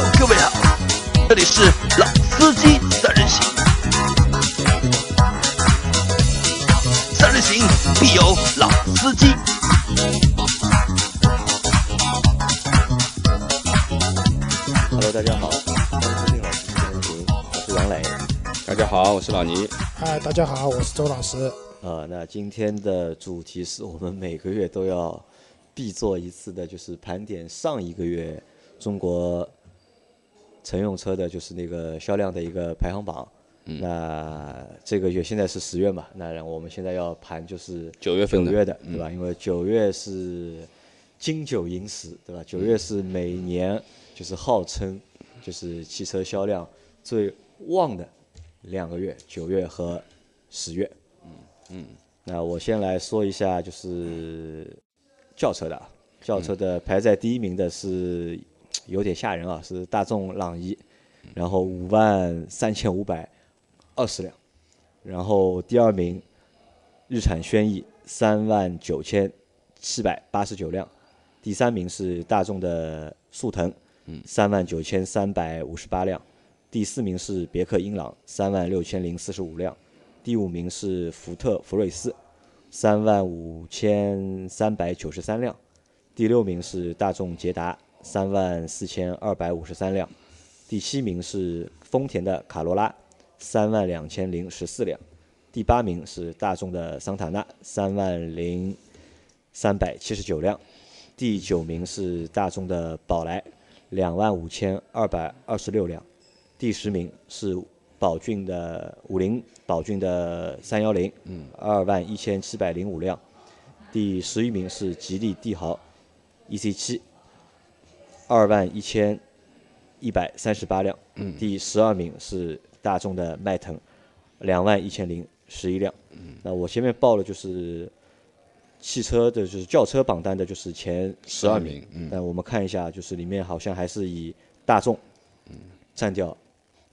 Hello，各位好，这里是老司机三人行，三人行必有老司机。Hello，大家好，欢迎收听老司机三人行，我是杨磊。大家好，我是老倪。嗨，大家好，我是周老师。呃，那今天的主题是我们每个月都要必做一次的，就是盘点上一个月中国乘用车的，就是那个销量的一个排行榜。那这个月现在是十月嘛，那我们现在要盘就是九月份的九月的，对吧？因为九月是金九银十，对吧？九月是每年就是号称就是汽车销量最旺的两个月，九月和十月。嗯嗯那我先来说一下，就是轿车的啊，轿车的排在第一名的是有点吓人啊，是大众朗逸，然后五万三千五百二十辆，然后第二名日产轩逸三万九千七百八十九辆，第三名是大众的速腾，三万九千三百五十八辆，第四名是别克英朗三万六千零四十五辆。第五名是福特福睿斯，三万五千三百九十三辆；第六名是大众捷达，三万四千二百五十三辆；第七名是丰田的卡罗拉，三万两千零十四辆；第八名是大众的桑塔纳，三万零三百七十九辆；第九名是大众的宝来，两万五千二百二十六辆；第十名是宝骏的五菱宝骏的三幺零，嗯，二万一千七百零五辆。第十一名是吉利帝豪 EC 七，二万一千一百三十八辆。嗯，第十二名是大众的迈腾，两万一千零十一辆。嗯，那我前面报了就是汽车的，就是轿车榜单的，就是前十二名。嗯，那我们看一下，就是里面好像还是以大众，嗯，占掉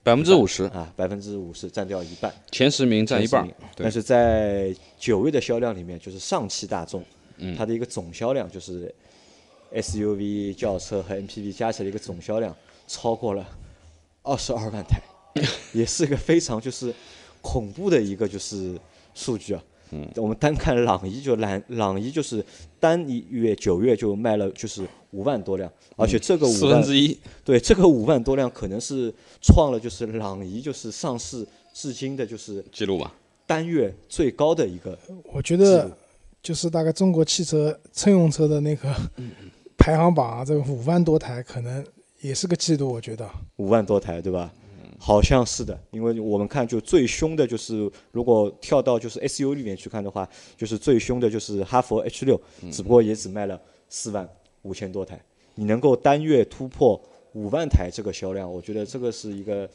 百分之五十，啊，百分之五十占掉一半，前十名占一半但是在九月的销量里面，就是上汽大众，嗯。它的一个总销量就是 SUV 轿车和 MPV 加起来的一个总销量超过了二十二万台，也是一个非常就是恐怖的一个就是数据啊。嗯，我们单看朗逸就朗朗逸就是单一月九月就卖了就是五万多辆，而且这个五分之一，对，这个五万多辆可能是创了就是朗逸就是上市至今的就是记录吧。单月最高的一个我觉得就是大概中国汽车乘用车的那个排行榜啊，这个五万多台可能也是个季度，我觉得。五万多台，对吧？好像是的，因为我们看就最凶的就是，如果跳到就是 SUV 里面去看的话，就是最凶的就是哈弗 H 六，只不过也只卖了四万五千多台。你能够单月突破五万台这个销量，我觉得这个是一个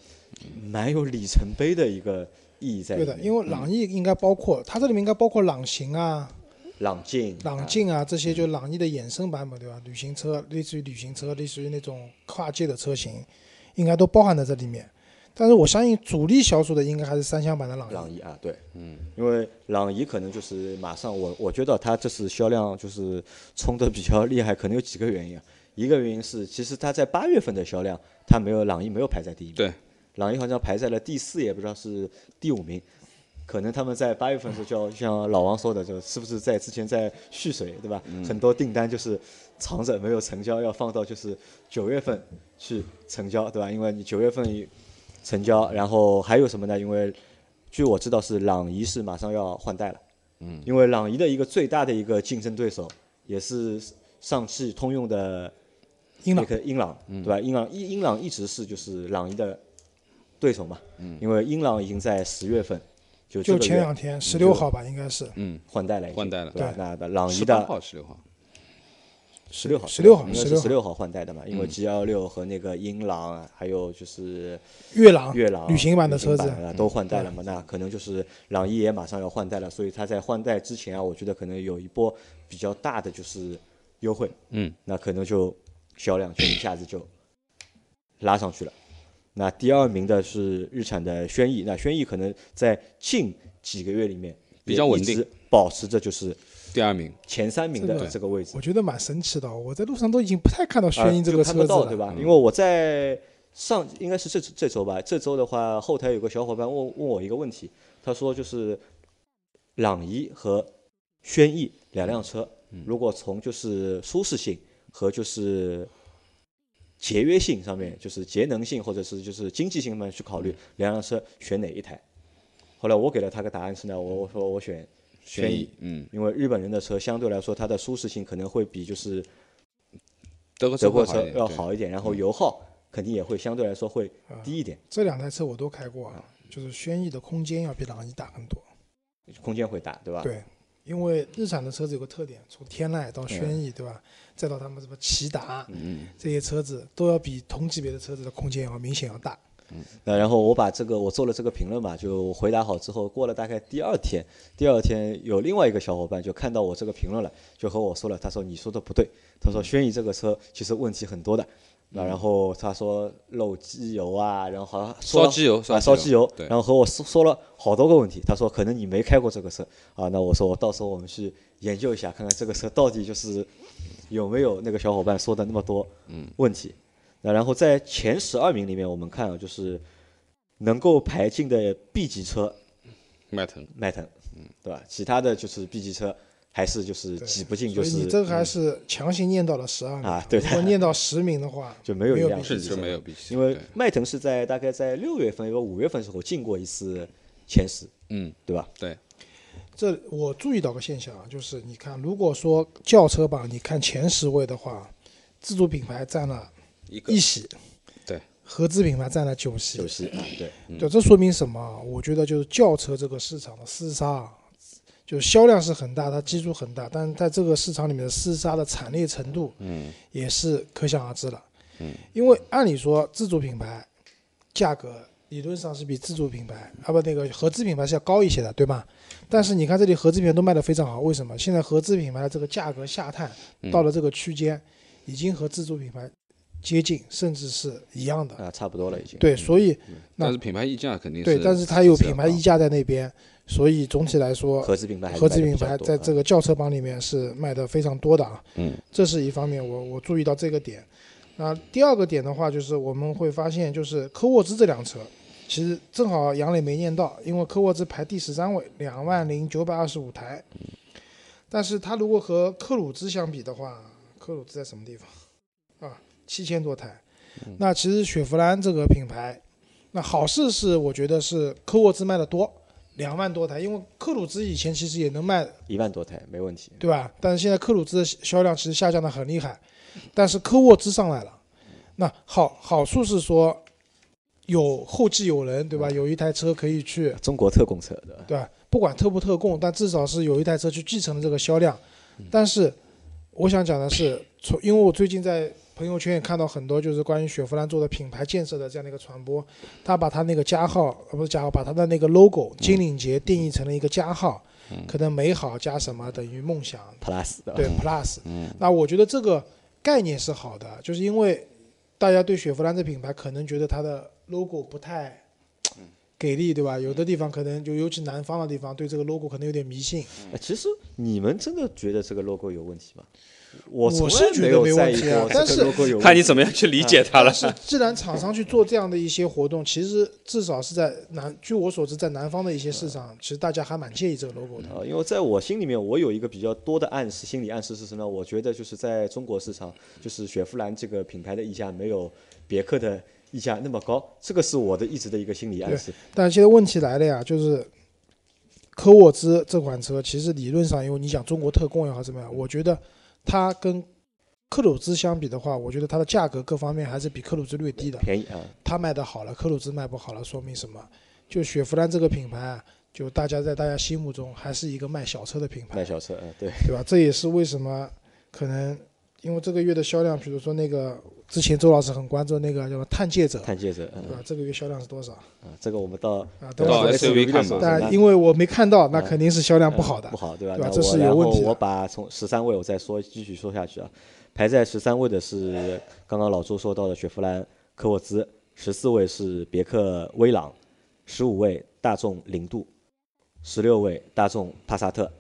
蛮有里程碑的一个意义在。对的，因为朗逸应该包括它这里面应该包括朗行啊、朗境、朗境啊这些，就朗逸的衍生版本，对吧？旅行车，类似于旅行车，类似于那种跨界的车型，应该都包含在这里面。但是我相信主力销售的应该还是三厢版的朗逸。朗逸啊，对，嗯，因为朗逸可能就是马上我我觉得它这次销量就是冲的比较厉害，可能有几个原因啊。一个原因是，其实它在八月份的销量，它没有朗逸没有排在第一名，对，朗逸好像排在了第四，也不知道是第五名。可能他们在八月份的时候，就 像老王说的，就是不是在之前在蓄水，对吧？很多订单就是藏着没有成交，要放到就是九月份去成交，对吧？因为你九月份成交，然后还有什么呢？因为据我知道是朗逸是马上要换代了，嗯，因为朗逸的一个最大的一个竞争对手也是上汽通用的英朗那个英朗，对吧？英朗英英朗一直是就是朗逸的对手嘛，嗯，因为英朗已经在十月份就就前两天，十六号吧，应该是。嗯，换代了，换代了。对那那朗逸十八的号、十六号，十六号，十六号应该是十六号。换代的嘛，因为 G L 六和那个英朗啊，还有就是悦朗悦朗旅行版的车子都换代了嘛，那可能就是朗逸也马上要换代了，所以它在换代之前啊，我觉得可能有一波比较大的就是优惠，嗯，那可能就销量就一下子就拉上去了。那第二名的是日产的轩逸，那轩逸可能在近几个月里面比较稳定保持着就是第二名，前三名的这个位置我。觉得蛮神奇的。我在路上都已经不太看到啊轩逸这个车子了，看不到对吧？因为我在上应该是这这周吧，这周的话，后台有个小伙伴问问我一个问题，他说就是朗逸和轩逸两辆车，如果从就是舒适性和就是节约性上面，就是节能性或者是就是经济性上面去考虑，两辆车选哪一台？后来我给了他个答案是呢，我我说我选轩逸，嗯，因为日本人的车相对来说它的舒适性可能会比就是德国德国车要好一点，然后油耗肯定也会相对来说会低一点，这两台车我都开过啊，就是轩逸的空间要比朗逸大很多。空间会大，对吧？对，因为日产的车子有个特点，从天籁到轩嗯逸，对吧？再到他们什么骐达嗯，这些车子，都要比同级别的车子的空间要明显要大。那然后我把这个我做了这个评论嘛，就回答好之后，过了大概第二天，第二天有另外一个小伙伴就看到我这个评论了，就和我说了，他说你说的不对，他说轩逸这个车其实问题很多的。那然后他说漏机油啊，然后好像烧机油啊烧机油，然后和我说说了好多个问题。他说可能你没开过这个车啊，那我说我到时候我们去研究一下，看看这个车到底就是有没有那个小伙伴说的那么多问题。那然后在前十二名里面，我们看啊，就是能够排进的 B 级车迈腾，迈腾，嗯对吧？其他的就是 B 级车还是就是挤不进，就是你这个还是强行念到了十二名啊对如果念到十名的话，就没有一辆比是就没有 B 级，因为迈腾是在大概在六月份，因为五月份的时候进过一次前十，嗯，对吧？对，这我注意到个现象啊，就是你看，如果说轿车榜你看前十位的话，自主品牌占了一一席，对，合资品牌占了九席九，席，对，对，这说明什么啊？我觉得就是轿车这个市场的厮杀啊，就是销量是很大，它基数很大，但是在这个市场里面的厮杀的惨烈程度，嗯，也是可想而知了。嗯，因为按理说自主品牌价格理论上是比自主品牌啊不那个合资品牌是要高一些的，对吧？但是你看这里合资品牌都卖得非常好，为什么？现在合资品牌的这个价格下探嗯到了这个区间，已经和自主品牌接近，甚至是一样的。啊，差不多了已经。对，所以那但是品牌溢价肯定对，但是它有品牌溢价在那边，所以总体来说，合资品牌合资品牌在这个轿车榜里面是卖的非常多的啊。嗯，这是一方面，我我注意到这个点。那第二个点的话，就是我们会发现，就是科沃兹这辆车，其实正好杨磊没念到，因为科沃兹排第十三位，两万零九百二十五台。但是它如果和克鲁兹相比的话，克鲁兹在什么地方？啊，七千多台。那其实雪佛兰这个品牌，那好事是我觉得是科沃兹卖的多，两万多台，因为克鲁兹以前其实也能卖一万多台没问题。对吧？但是现在克鲁兹的销量其实下降的很厉害，但是科沃兹上来了，那好好处是说有后继有人，对吧？有一台车可以去，中国特供车的，对吧？不管特不特供，但至少是有一台车去继承了这个销量。但是我想讲的是，从因为我最近在朋友圈也看到很多就是关于雪佛兰做的品牌建设的这样的一个传播，他把他那个加号呃不是加号，把他的那个 logo 金领结定义成了一个加号，可能美好加什么等于梦想，plus，对 plus，嗯。那我觉得这个概念是好的，就是因为大家对雪佛兰这品牌可能觉得它的 logo 不太给力，对吧？有的地方可能就尤其南方的地方对这个 logo 可能有点迷信。呃其实你们真的觉得这个 logo 有问题吗？我从我是来没有觉得没在意问题啊过但是。看你怎么样去理解它了。是既然厂商去做这样的一些活动，其实至少是在南，据我所知，在南方的一些市场，其实大家还蛮介意这个 logo 的。啊，因为在我心里面，我有一个比较多的暗示，心理暗示是什么呢？我觉得就是在中国市场，就是雪佛兰这个品牌的溢价没有别克的溢价那么高，这个是我的一直的一个心理暗示。但现在问题来了呀，就是科沃兹这款车，其实理论上，因为你讲中国特供也好怎么样，我觉得它跟科鲁兹相比的话，我觉得它的价格各方面还是比科鲁兹略低的。便宜啊，它卖的好了，科鲁兹卖不好了，说明什么？就雪佛兰这个品牌啊，就大家在大家心目中还是一个卖小车的品牌卖，小车，嗯，对，对吧？这也是为什么可能因为这个月的销量，比如说那个之前周老师很关注那个叫什么探界者，探界者，嗯对吧？这个月销量是多少啊，这个我们到啊？到等会儿 SUV 看吧的时候但因为我没看到，那嗯肯定是销量不好的嗯不。好，对吧？对吧这是有问题的后我把从十三位我再说继续说下去啊，排在十三位的是刚刚老周说到的雪佛兰科沃兹，十四位是别克威朗，十五位大众凌渡，十六位大众帕萨特，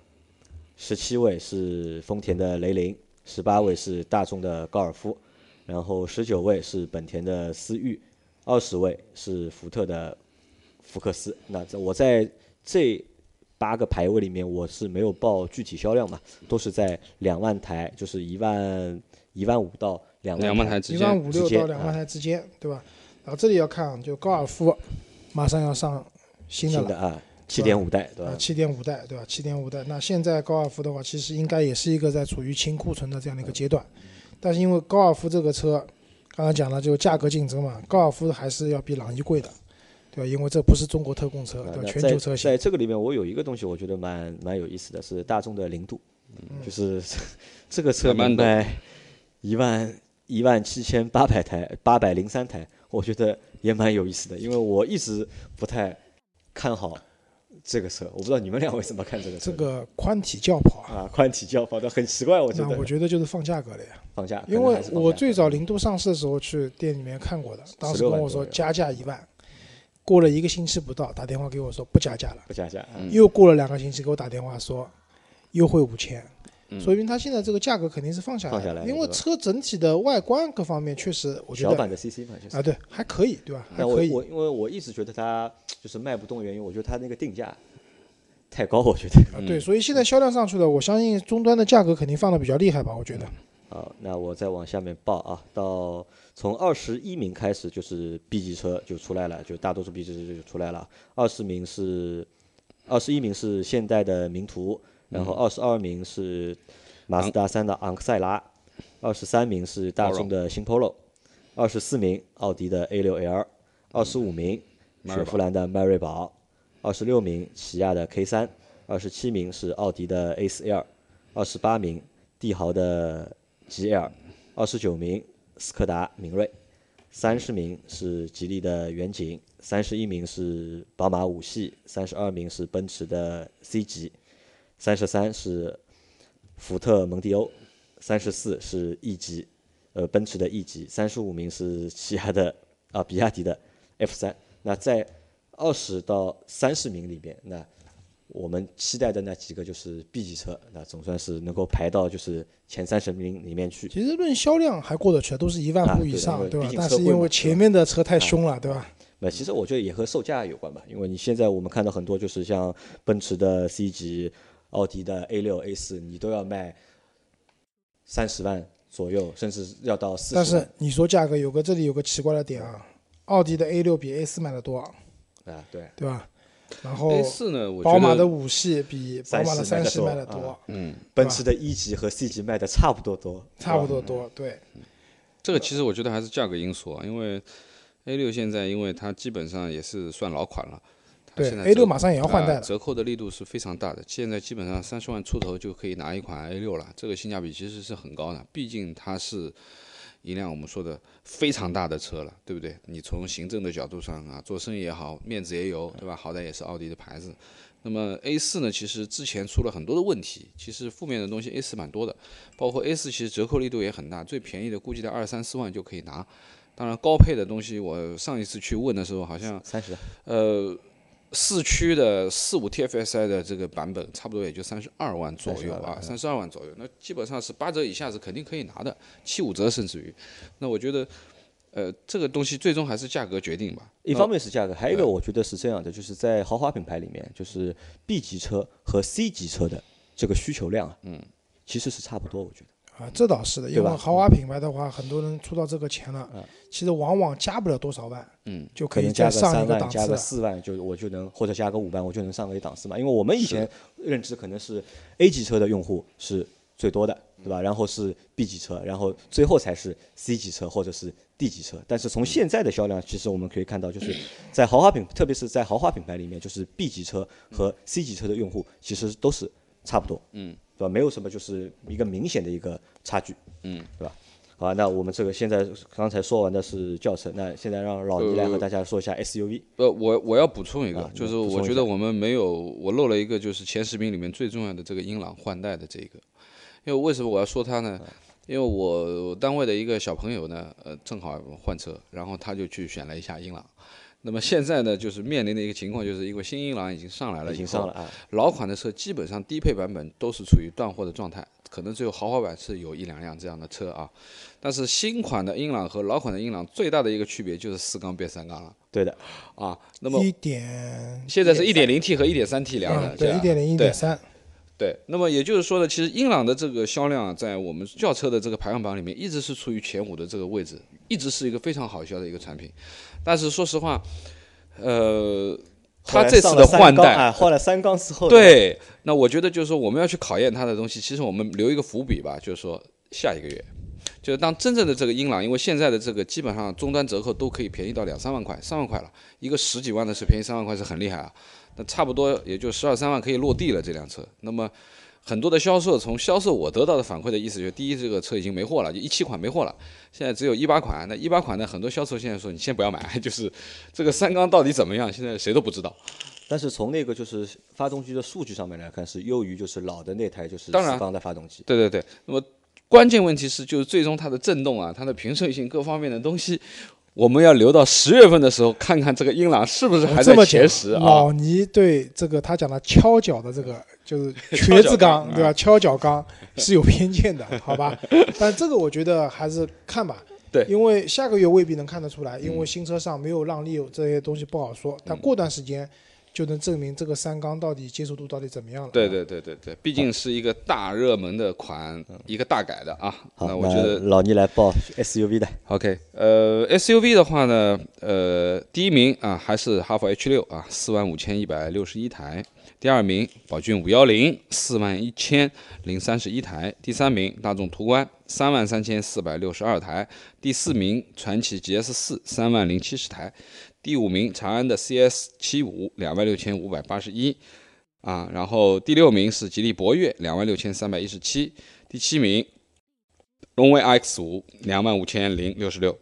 十七位是丰田的雷凌，十八位是大众的高尔夫，然后十九位是本田的思域，二十位是福特的福克斯。那在我在这八个排位里面，我是没有报具体销量嘛，都是在两万台，就是一万一万五到两两万台之间一万五六到两万啊台之间，对吧？然后这里要看，就高尔夫马上要上新的了新的啊，七点五代对吧，？啊七点五代，对吧？七点五代，那现在高尔夫的话，其实应该也是一个在处于清库存的这样的一个阶段，但是因为高尔夫这个车，刚才讲了就价格竞争嘛，高尔夫还是要比朗逸贵的，对吧？因为这不是中国特供车，对吧？全球车型在这个里面，我有一个东西，我觉得蛮蛮有意思的，是大众的零度，嗯就是 这个车卖一万一万七千八百台，八百零三台，我觉得也蛮有意思的，因为我一直不太看好这个车，我不知道你们两位怎么看这个车。这个宽体轿跑啊，啊，宽体轿跑的很奇怪，我觉得。那我觉得就是放价格了呀。放价，因为我最早零度上市的时候去店里面看过的，当时跟我说加价一万，过了一个星期不到，打电话给我说不加价了，不加价，嗯。又过了两个星期给我打电话说优惠五千，嗯说明它现在这个价格肯定是放下来放下来因为车整体的外观各方面确实我觉得小版的 CC 嘛，就是啊对还可以对吧？还但我可以，我因为我一直觉得它就是卖不动的原因，我觉得它那个定价太高，我觉得。啊对，所以现在销量上去了，我相信终端的价格肯定放的比较厉害吧，我觉得。好，那我再往下面报啊，到从二十一名开始就是 B 级车就出来了，就大多数 B 级车就出来了。二十名是二十一名是现代的名图，然后二十二名是马自达三的昂克赛拉，二十三名是大众的新 Polo，二十四名奥迪的 A 六 L，二十五名雪佛兰的迈锐宝，二十六名起亚的 K 三，二十七名是奥迪的 A 四 L，二十八名帝豪的 GL，二十九名斯柯达明锐，三十名是吉利的远景，三十一名是宝马五系，三十二名是奔驰的 C 级，三十三是福特蒙迪欧，三十四是 E 级，呃，奔驰的 E 级，三十五名是起亚的啊，比亚迪的 F 三。那在二十到三十名里边，那我们期待的那几个就是 B 级车，那总算是能够排到就是前三十名里面去。其实论销量还过得去，都是一万啊部以上，对吧但是因为前面的车太凶了，对吧？那其实我觉得也和售价有关吧，因为你现在我们看到很多就是像奔驰的 C 级、奥迪的 A 六、A 四，你都要卖三十万左右，甚至要到四十。但是你说价格有个这里有个奇怪的点啊，奥迪的 A 六比 A 四卖的多，啊，对，对吧？然后 A 四呢，我宝马，的五系比宝马的三系卖的30卖得多多，嗯，奔驰的一级和 C 级卖的差不多多，差不多多，对。这个其实我觉得还是价格因素啊，因为 A 六现在因为它基本上也是算老款了，它对 A 六马上也要换代了，啊折扣的力度是非常大的。现在基本上三十万出头就可以拿一款 A 六了，这个性价比其实是很高的，毕竟它是一辆我们说的非常大的车了，对不对？你从行政的角度上啊，做生意也好，面子也有，对吧？好歹也是奥迪的牌子。那么 A 四呢，其实之前出了很多的问题，其实负面的东西 A 四蛮多的，包括 A 四其实折扣力度也很大，最便宜的估计在二三四万就可以拿。当然高配的东西，我上一次去问的时候好像三十，呃，四驱的四五 TFSI 的这个版本，差不多也就三十二万左右啊，三十二万左右，那基本上是八折以下是肯定可以拿的，七五折甚至于。那我觉得，呃，这个东西最终还是价格决定吧。一方面是价格，还有一个我觉得是这样的，就是在豪华品牌里面，就是 B 级车和 C 级车的这个需求量啊，嗯，其实是差不多，我觉得。啊，这倒是的，因为豪华品牌的话，很多人出到这个钱了，其实往往加不了多少万，嗯，就可以加再上一个三万，加个档次。四万，就我就能或者加个五万，我就能上个一档次嘛。因为我们以前认知可能是 A 级车的用户是最多的，对吧？然后是 B 级车，然后最后才是 C 级车或者是 D 级车。但是从现在的销量，其实我们可以看到，就是在豪华品，特别是在豪华品牌里面，就是 B 级车和 C 级车的用户其实都是差不多，嗯，对吧？没有什么就是一个明显的一个差距，嗯，对吧？好吧，那我们这个现在刚才说完的是轿车，那现在让老倪来和大家说一下 SUV。呃，我我要补充一个，啊就是我觉得我们没有，我漏了一个，就是前十名里面最重要的这个英朗换代的这个，因为为什么我要说它呢？因为我单位的一个小朋友呢，呃，正好换车，然后他就去选了一下英朗，那么现在呢，就是面临的一个情况，就是因为新英朗已经上来了，已经上了，啊，老款的车基本上低配版本都是处于断货的状态，可能只有豪华版是有一两辆这样的车啊。但是新款的英朗和老款的英朗最大的一个区别就是四缸变三缸了。对的，啊。那么一点现在是一点零 T 和一点三 T 两个，嗯，对，吧？一点零、一对点三，对，那么也就是说呢，其实英朗的这个销量啊，在我们轿车的这个排行榜里面，一直是处于前五的这个位置，一直是一个非常好销的一个产品。但是说实话，呃，它这次的换代，啊，换了三缸之后，，对，那我觉得就是说我们要去考验它的东西，其实我们留一个伏笔吧，就是说下一个月，就是当真正的这个英朗，因为现在的这个基本上终端折扣都可以便宜到两三万块、三万块了，一个十几万的是便宜三万块是很厉害啊，那差不多也就十二三万可以落地了这辆车。那么很多的销售从销售我得到的反馈的意思就是，第一这个车已经没货了，就一七款没货了，现在只有一八款，那一八款呢很多销售现在说你先不要买，就是这个三缸到底怎么样，现在谁都不知道。但是从那个就是发动机的数据上面来看，是优于就是老的那台就是四缸的发动机。对对对，那么关键问题是，就是最终它的震动啊，它的平顺性各方面的东西，我们要留到十月份的时候看看这个英朗是不是还在这么讲前十，啊？老倪对这个他讲的敲脚的这个就是瘸子缸缸，对吧？敲脚钢是有偏见的，好吧？但这个我觉得还是看吧。对因为下个月未必能看得出来，因为新车上没有让利这些东西不好说。但过段时间就能证明这个三缸到底接受度到底怎么样了。对对对对对，毕竟是一个大热门的款，一个大改的啊。好，那我觉得老倪来报 SUV 的，OK，呃，SUV 的话呢，呃，第一名啊还是哈弗 H 六啊，四万五千一百六十一台。第二名宝骏五幺零，四万一千零三十一台。第三名大众途观，三万三千四百六十二台。第四名传祺 GS 四，三万零七十台。第五名长安的 CS 七五，两万六千五百八十一。啊，然后第六名是吉利博越，两万六千三百一十七。第七名荣威 RX 五，两万五千零六十六。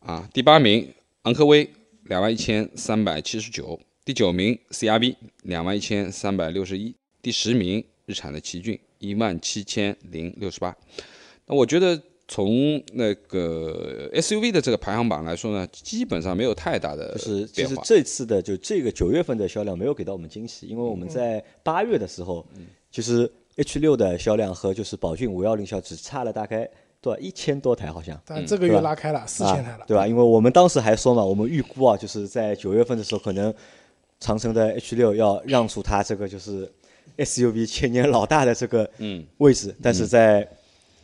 啊，第八名昂科威两万一千三百七十九，第九名 CRV 两万一千三百六十一，第十名日产的奇骏一万七千零六十八。那我觉得从那个 SUV 的这个排行榜来说呢，基本上没有太大的就是其实。这次的就这个九月份的销量没有给到我们惊喜，因为我们在八月的时候，其实 H 六的销量和就是宝骏五幺零销只差了大概多少一千多台好像。但这个月拉开了四千台了，啊对吧？因为我们当时还说嘛，我们预估啊，就是在九月份的时候，可能长城的 H 六要让出它这个就是 SUV 千年老大的这个嗯。位置，但是在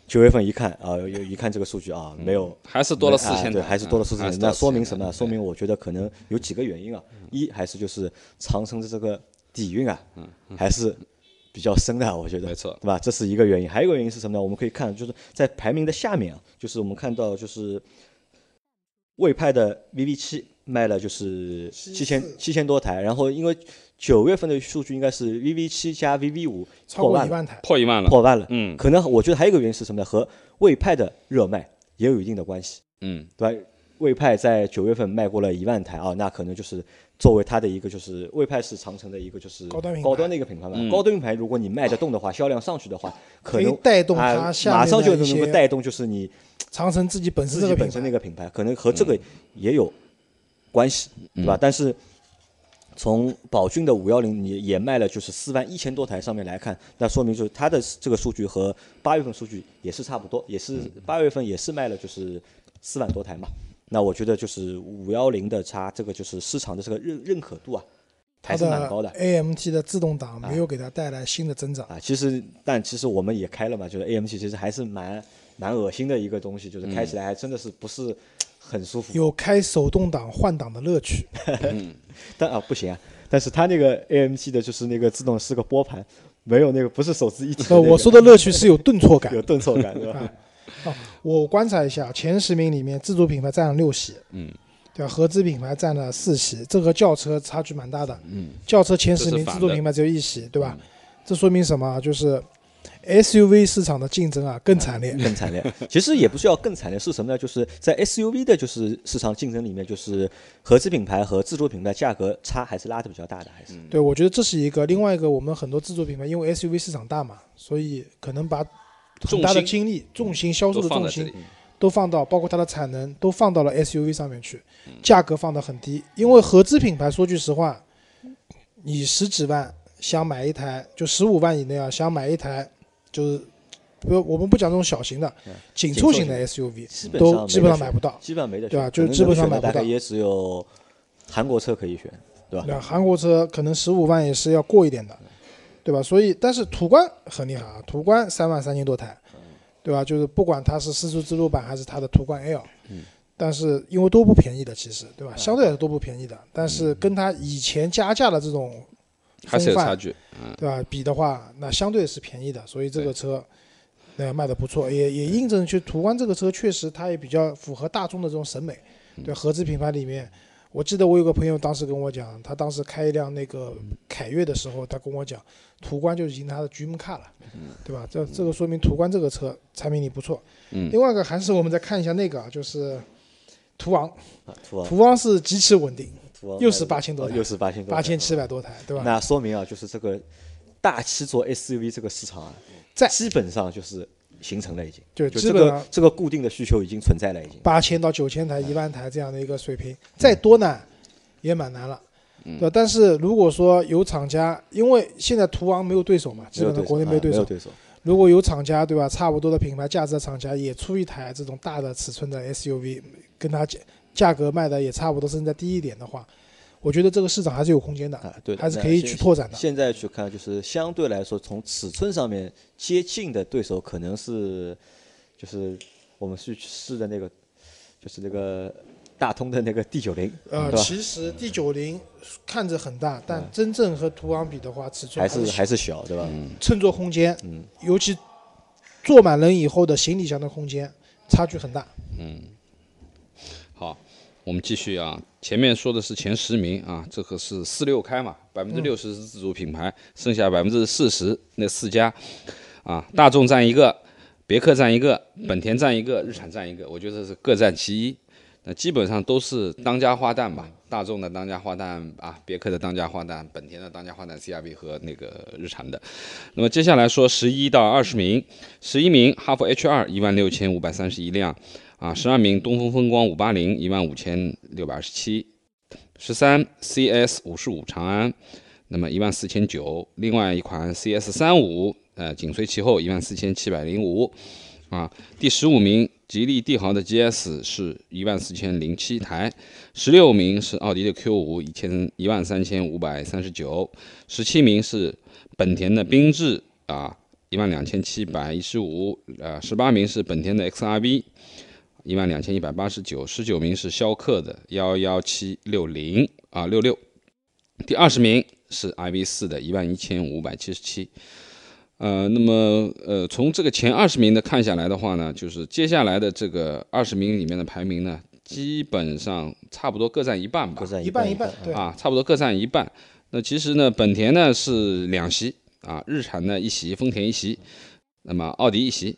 九月份一看啊，有一看这个数据啊，没有。还是多了四千台，还是多了四千那了4000说明什么说明我觉得可能有几个原因啊。一还是就是长城的这个底蕴啊，还是比较深的，我觉得。没错对吧？这是一个原因。还有一个原因是什么呢？我们可以看，就是在排名的下面啊，就是我们看到就是魏派的 VV 七卖了就是七千74七千多台，然后因为九月份的数据应该是 VV 七加 VV 五超破万了，过一万台。破一万了。破万了。嗯可能我觉得还有一个原因是什么呢？和魏派的热卖也有一定的关系。嗯，对吧？魏派在九月份卖过了一万台啊，那可能就是作为它的一个就是魏派是长城的一个就是高端高端的一个品牌嘛。嗯高端品牌如果你卖得动的话，销量上去的话，可能带动啊它马上就能够带动就是你长城自己本身自己本身那个品牌，可能和这个也有关系，对吧？但是从宝骏的五幺零你也卖了就是四万一千多台上面来看，那说明就是它的这个数据和八月份数据也是差不多，也是八月份也是卖了就是四万多台嘛。那我觉得就是五幺零的差这个就是市场的这个认认可度啊，还是蛮高的。AMT 的自动挡没有给它带来新的增长。啊，其实但其实我们也开了嘛，就是 AMT 其实还是蛮蛮恶心的一个东西，就是开起来还真的是不是很舒服。有开手动挡换挡的乐趣，但啊不行啊，但是它那个 AMG 的就是那个自动是个拨盘，没有那个不是手自一体的呃，那个、我说的乐趣是有顿挫感有。顿挫感，对吧？啊，哦，我观察一下，前十名里面自主品牌占了六席，嗯，对吧？合资品牌占了四席，这和轿车差距蛮大的。嗯，轿车前十名自主品牌只有一席，对吧？这说明什么啊？就是 SUV 市场的竞争啊更惨烈。更惨烈。其实也不是要更惨烈，是什么呢？就是在 SUV 的就是市场竞争里面，就是合资品牌和自主品牌价格差还是拉的比较大的，还是。对，我觉得这是一个。另外一个，我们很多自主品牌因为 SUV 市场大嘛，所以可能把很大的精力、重心、销售的重心。都放到，包括它的产能都放到了 SUV 上面去，价格放得很低。因为合资品牌说句实话，你十几万想买一台，就十五万以内啊，想买一台就是。不，我们不讲这种小型的，紧凑型的 SUV 都基本上买不到。基本上没得，对吧就基本上买不到也只有韩国车可以选，对吧？那韩国车可能十五万也是要过一点的，对吧？所以，但是途观很厉害啊，途观三万三千多台，对吧？就是不管它是丝绸之路版还是它的途观 L，但是因为都不便宜的，其实对吧？相对来说都不便宜的，但是跟它以前加价的这种还是有差距。嗯，对吧？比的话，那相对是便宜的，所以这个车，呃，卖的不错，也也印证去途观这个车确实它也比较符合大众的这种审美。对，合资品牌里面，我记得我有个朋友当时跟我讲，他当时开一辆那个凯越的时候，他跟我讲，途观就已经他的 dream car 了，对吧？这这个说明途观这个车产品力不错。嗯另外一个还是我们再看一下那个啊，就是途昂，途昂是极其稳定，途又是八千多又是八千多台，八千七百多台，对吧？那说明啊，就是这个大七座 SUV 这个市场啊，在基本上就是形成了已经，就就这个这个固定的需求已经存在了已经。八千到九千台、一万台这样的一个水平，再多呢也蛮难了，对吧？但是如果说有厂家，因为现在途昂没有对手嘛，基本上国内没有对手啊没有对手，如果有厂家对吧，差不多的品牌价值的厂家也出一台这种大的尺寸的 SUV，跟它价价格卖的也差不多，甚至再低一点的话，我觉得这个市场还是有空间的，啊，对的，还是可以去拓展的。现在去看，就是相对来说，从尺寸上面接近的对手，可能是就是我们去试的那个，就是那个大通的那个 D 九零，呃，其实 D 九零看着很大，但真正和途昂比的话，尺寸还是是还是小，对吧？乘坐空间，嗯尤其坐满人以后的行李箱的空间差距很大。嗯好，我们继续啊。前面说的是前十名啊，这个是四六开嘛，百分之六十是自主品牌，剩下百分之四十那四家啊，大众占一个，别克占一个，本田占一个，日产占一个，我觉得是各占其一。那基本上都是当家花旦吧，大众的当家花旦啊，别克的当家花旦，本田的当家花旦 CRV 和那个日产的。那么接下来说十一到二十名，十一名哈弗 H 二一万六千五百三十一辆，啊，十二名东风风光五八零一万五千六百二十七，十三 CS 五十五长安，那么一万四千九，另外一款 CS 三五，呃，紧随其后一万四千七百零五，啊，第十五名吉利帝豪的 GS 是一万四千零七台，十六名是奥迪的 Q 五一千一万三千五百三十九，十七名是本田的缤智啊。一万两千七百一十五，呃，十八名是本田的 XRV，一万两千一百八十九，十九名是逍客的幺幺七六零啊六六，第二十名是 iV 四的一万一千五百七十七。呃，那么呃，从这个前二十名的看下来的话呢，就是接下来的这个二十名里面的排名呢，基本上差不多各占一半吧各，占一半半一半对啊，差不多各占一半。那其实呢，本田呢是两席啊，日产呢一席，丰田一席，那么奥迪一席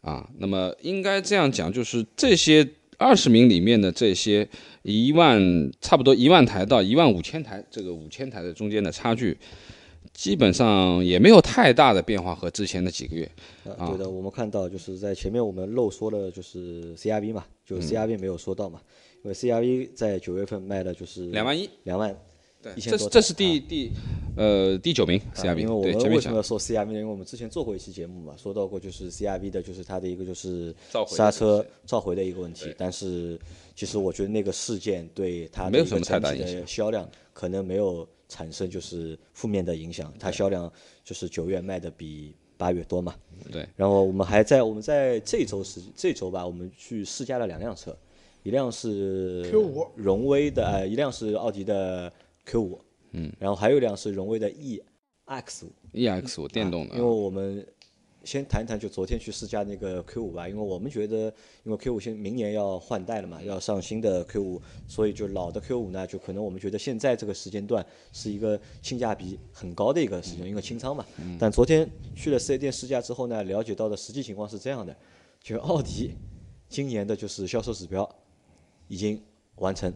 啊。那么应该这样讲，就是这些二十名里面的这些一万，差不多一万台到一万五千台，这个五千台的中间的差距，基本上也没有太大的变化和之前的几个月。啊，对的，我们看到就是在前面我们漏说了，就是 CRV 嘛，就 CRV 没有说到嘛，因为 CRV 在九月份卖的就是两万一，两万对这是这是第第呃第九名啊 CRV，因为我为什么要说 CRV 呢？因为我们之前做过一期节目嘛，说到过就是 CRV 的，就是它的一个就是回刹车召回的一个问题。但是其实我觉得那个事件对它没有什么太的一个整体大影响的销量可能没有产生就是负面的影响，它销量就是九月卖的比八月多嘛。对。然后我们还在我们在这周时这周吧，我们去试驾了两辆车，一辆是 Q 五荣威的，呃，一辆是奥迪的 Q 五，嗯，然后还有一辆是荣威的 E X 五。EX 五电动的啊因为我们先谈一谈就昨天去试驾那个 Q 五吧，因为我们觉得，因为 Q 五现明年要换代了嘛，要上新的 Q 五，所以就老的 Q 五呢，就可能我们觉得现在这个时间段是一个性价比很高的一个时间，因为清仓嘛。但昨天去了四 S 店试驾之后呢，了解到的实际情况是这样的，就奥迪今年的就是销售指标已经完成。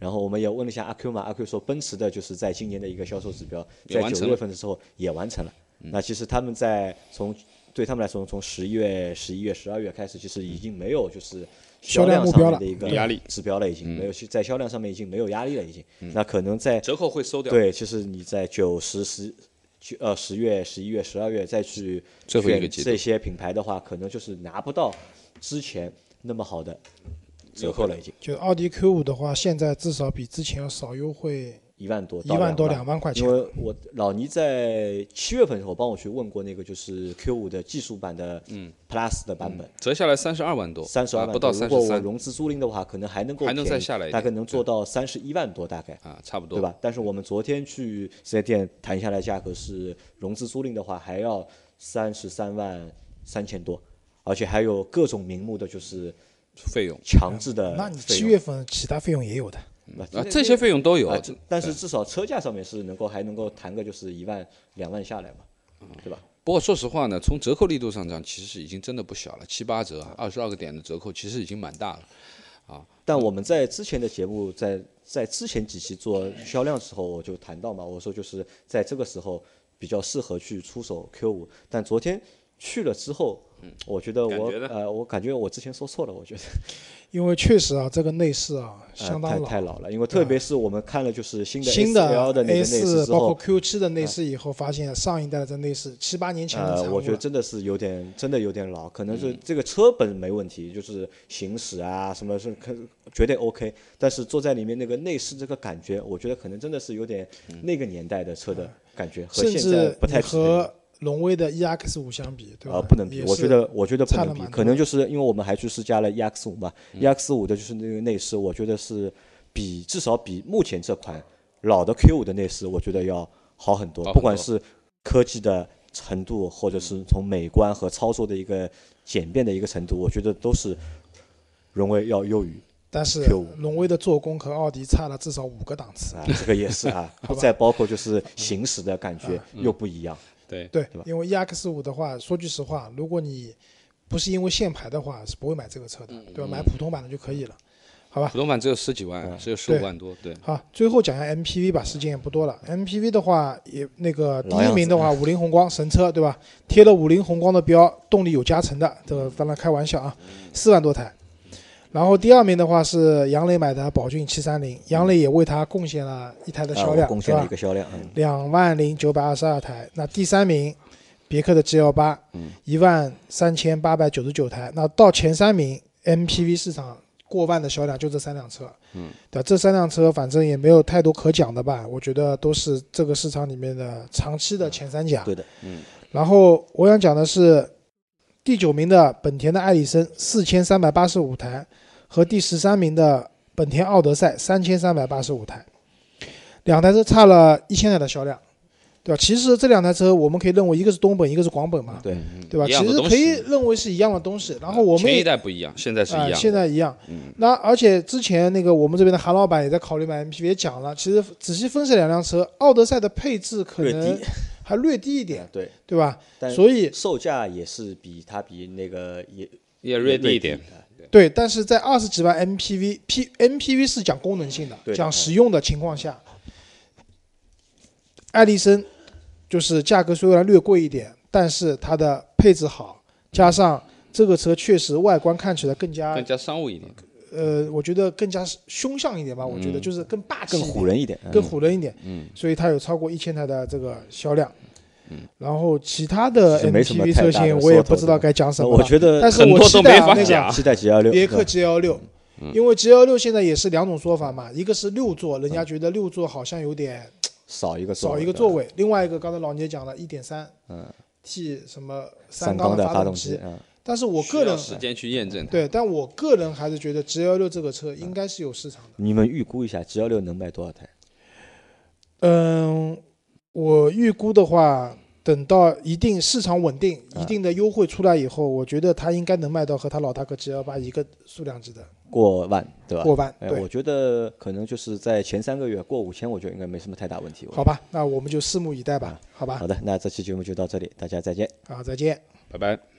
然后我们也问了一下阿 Q 嘛，阿 Q 说奔驰的就是在今年的一个销售指标，在九月份的时候也完成了。那其实他们在从对他们来说，从十一月、十一月、十二月开始，其实已经没有就是销量量目标了上面的一个压力指标了，已经没有在销量上面已经没有压力了，已经。那可能在折扣会收掉。对，其实你在九十十九呃十月、十一月、十二月再去选最后一个这些品牌的话，可能就是拿不到之前那么好的折扣了，已经就奥迪 Q 五的话，现在至少比之前要少优惠一万多，一万多两两万块钱因。为我老倪在七月份的时候帮我去问过那个就是 Q 五的技术版的嗯 Plus 的版本。折下来三十二万多，三十二万啊不到多如果我三十三融资租赁的话，可能还能够还能再下来大概能做到三十一万多，大概。啊，差不多对？吧？但是我们昨天去四 S 店谈下来价格是融资租赁的话，还要三十三万三千多，而且还有各种名目的就是费用强制的那你七月份其他费用也有的，啊，这些费用都有啊，但是至少车价上面是能够还能够谈个就是一万两万下来嘛，对吧？不过说实话呢，从折扣力度上讲，其实已经真的不小了，七八折，二十二个点的折扣，其实已经蛮大了。啊但我们在之前的节目，在在之前几期做销量的时候，我就谈到嘛，我说就是在这个时候比较适合去出手 Q 五。但昨天去了之后，我觉得我呃，我感觉我之前说错了，我觉得 因为确实啊，这个内饰啊相当老。太老了，因为特别是我们看了就是新的新 S L 的那个 A 内饰四包括，Q 七的内饰以后，发现上一代的这内饰七八年前的。我觉得真的是有点，真的有点老，可能嗯是这个车本没问题，就是行驶啊什么是可绝对 OK，但是坐在里面那个内饰这个感觉，我觉得可能真的是有点那个年代的车的感觉，和现在不太匹配。和荣威的 EX 五相比，对吧？啊，不能比，我觉得，我觉得不能比，可能就是因为我们还去试驾了 EX 五嘛，EX 嗯五的就是那个内饰，我觉得是比至少比目前这款老的 Q 五的内饰，我觉得要好很多，很多不管是科技的程度，或者是从美观和操作的一个简便的一个程度，我觉得都是荣威要优于但是 Q5 荣威的做工和奥迪差了至少五个档次。啊，这个也是啊 再包括就是行驶的感觉又不一样，对，对对，因为 EX 五的话，说句实话，如果你不是因为限牌的话，是不会买这个车的，对吧？买普通版的就可以了，好吧普？通版只有十几万，只有十五万多，对，好，最后讲一下 MPV 吧，时间也不多了。MPV 的话，也那个第一名的话，五菱宏光神车，对吧？贴了五菱宏光的标，动力有加成的，这个当然开玩笑啊，四万多台。然后第二名的话是杨磊买的宝骏七三零，杨磊也为他贡献了一台的啊，销量，啊贡献了一个销量，嗯，两万零九百二十二台。那第三名，别克的 G L 八，一万三千八百九十九台。那到前三名，MPV 市场过万的销量就这三辆车，嗯，对，这三辆车反正也没有太多可讲的吧？我觉得都是这个市场里面的长期的前三甲。对的，嗯然后我想讲的是，第九名的本田的艾力绅四千三百八十五台，和第十三名的本田奥德赛三千三百八十五台，两台车差了一千台的销量，对吧？其实这两台车我们可以认为一个是东本，一个是广本嘛，对，对吧？其实可以认为是一样的东西。然后我们前一代不一样，现在是一啊、样的，现在一样。那而且之前那个我们这边的韩老板也在考虑买 MPV，也讲了，其实仔细分析两辆车，奥德赛的配置可能低还略低一点，对，对吧？所以售价也是比它比那个也也略低一点，啊对，但是在二十几万 MPV P MPV 是讲功能性的，对的讲实用的情况下，爱丽绅就是价格虽然略贵一点，但是它的配置好，加上这个车确实外观看起来更加更加商务一点。呃，我觉得更加凶相一点吧，我觉得就是更霸气更，唬人一点，更嗯唬人一点。嗯，所以它有超过一千台的这个销量。嗯。然后其他的其实没什么 MPV 太大的车型我也不知道该讲什么。我觉得但是我很多都没期待啊那个法讲。期待 G 别克 G 幺六，因为 G 幺六现在也是两种说法嘛，一个是六座，人家觉得六座好像有点少一个座少一个座位，另外一个刚才老聂讲了，一点三嗯。T 什么三缸的发动机，嗯，但是我个人时间去验证它。对，但我个人还是觉得 G 幺六这个车应该是有市场的。你们预估一下 G 幺六能卖多少台？嗯，我预估的话，等到一定市场稳定、啊一定的优惠出来以后，我觉得它应该能卖到和它老大哥 G 幺八一个数量级的过万，对吧？过万。哎，对我，觉得可能就是在前三个月过五千，我觉得应该没什么太大问题。好吧，那我们就拭目以待吧。好吧好，的，那这期节目就到这里，大家再见。好，再见。拜拜。